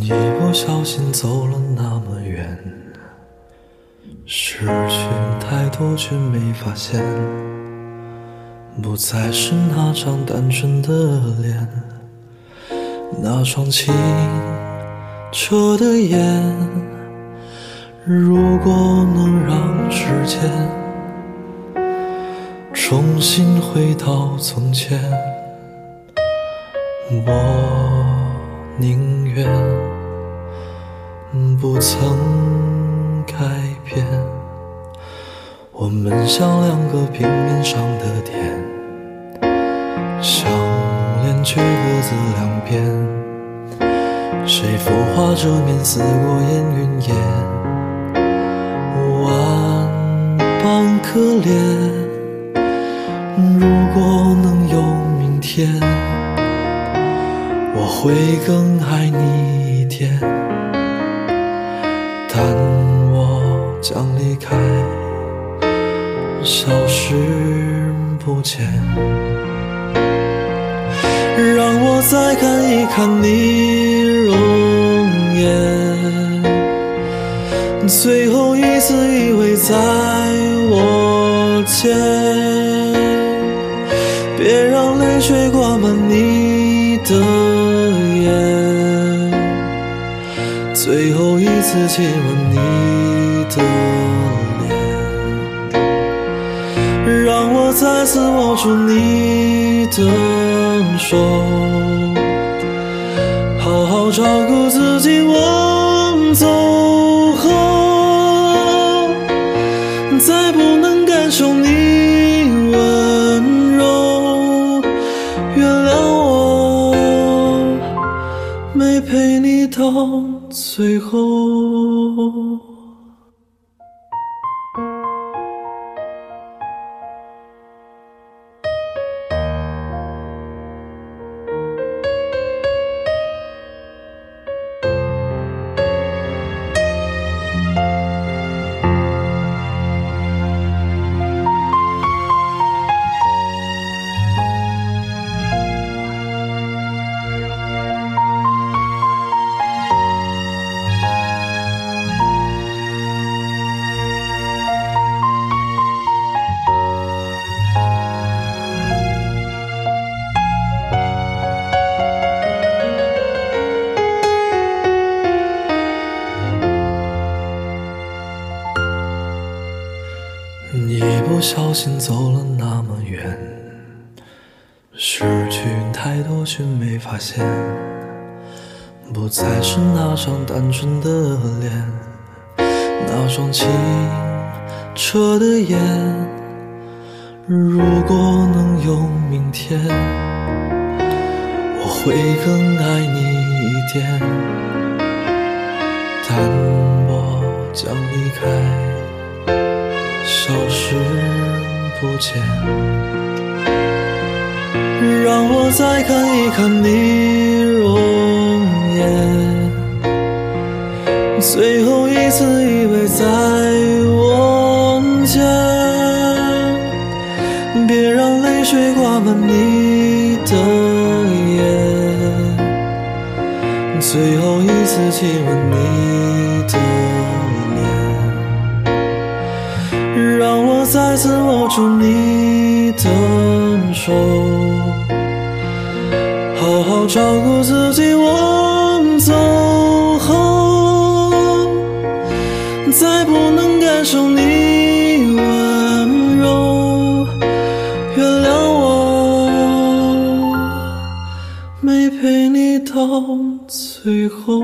一不小心走了那么远，失去太多，却没发现，不再是那张单纯的脸，那双清澈的眼。如果能让时间。重新回到从前，我宁愿。不曾改变，我们像两个平面上的点，相连却各自两边。谁浮化遮面似过眼云烟？万般可怜。如果能有明天，我会更爱你一点。但我将离开，消失不见。让我再看一看你容颜，最后一次依偎在我肩，泪水挂满你的眼。最后一次亲吻你的脸，让我再次握住你的手，好好照顾自己。我到。最后。一不小心走了那么远，失去太多却没发现，不再是那张单纯的脸，那双清澈的眼。如果能有明天，我会更爱你一点，但我将离开。消失不见，让我再看一看你容颜，最后一次依偎在我肩，别让泪水挂满你的眼，最后一次亲吻你的。脸再次握住你的手，好好照顾自己。我走后，再不能感受你温柔，原谅我没陪你到最后。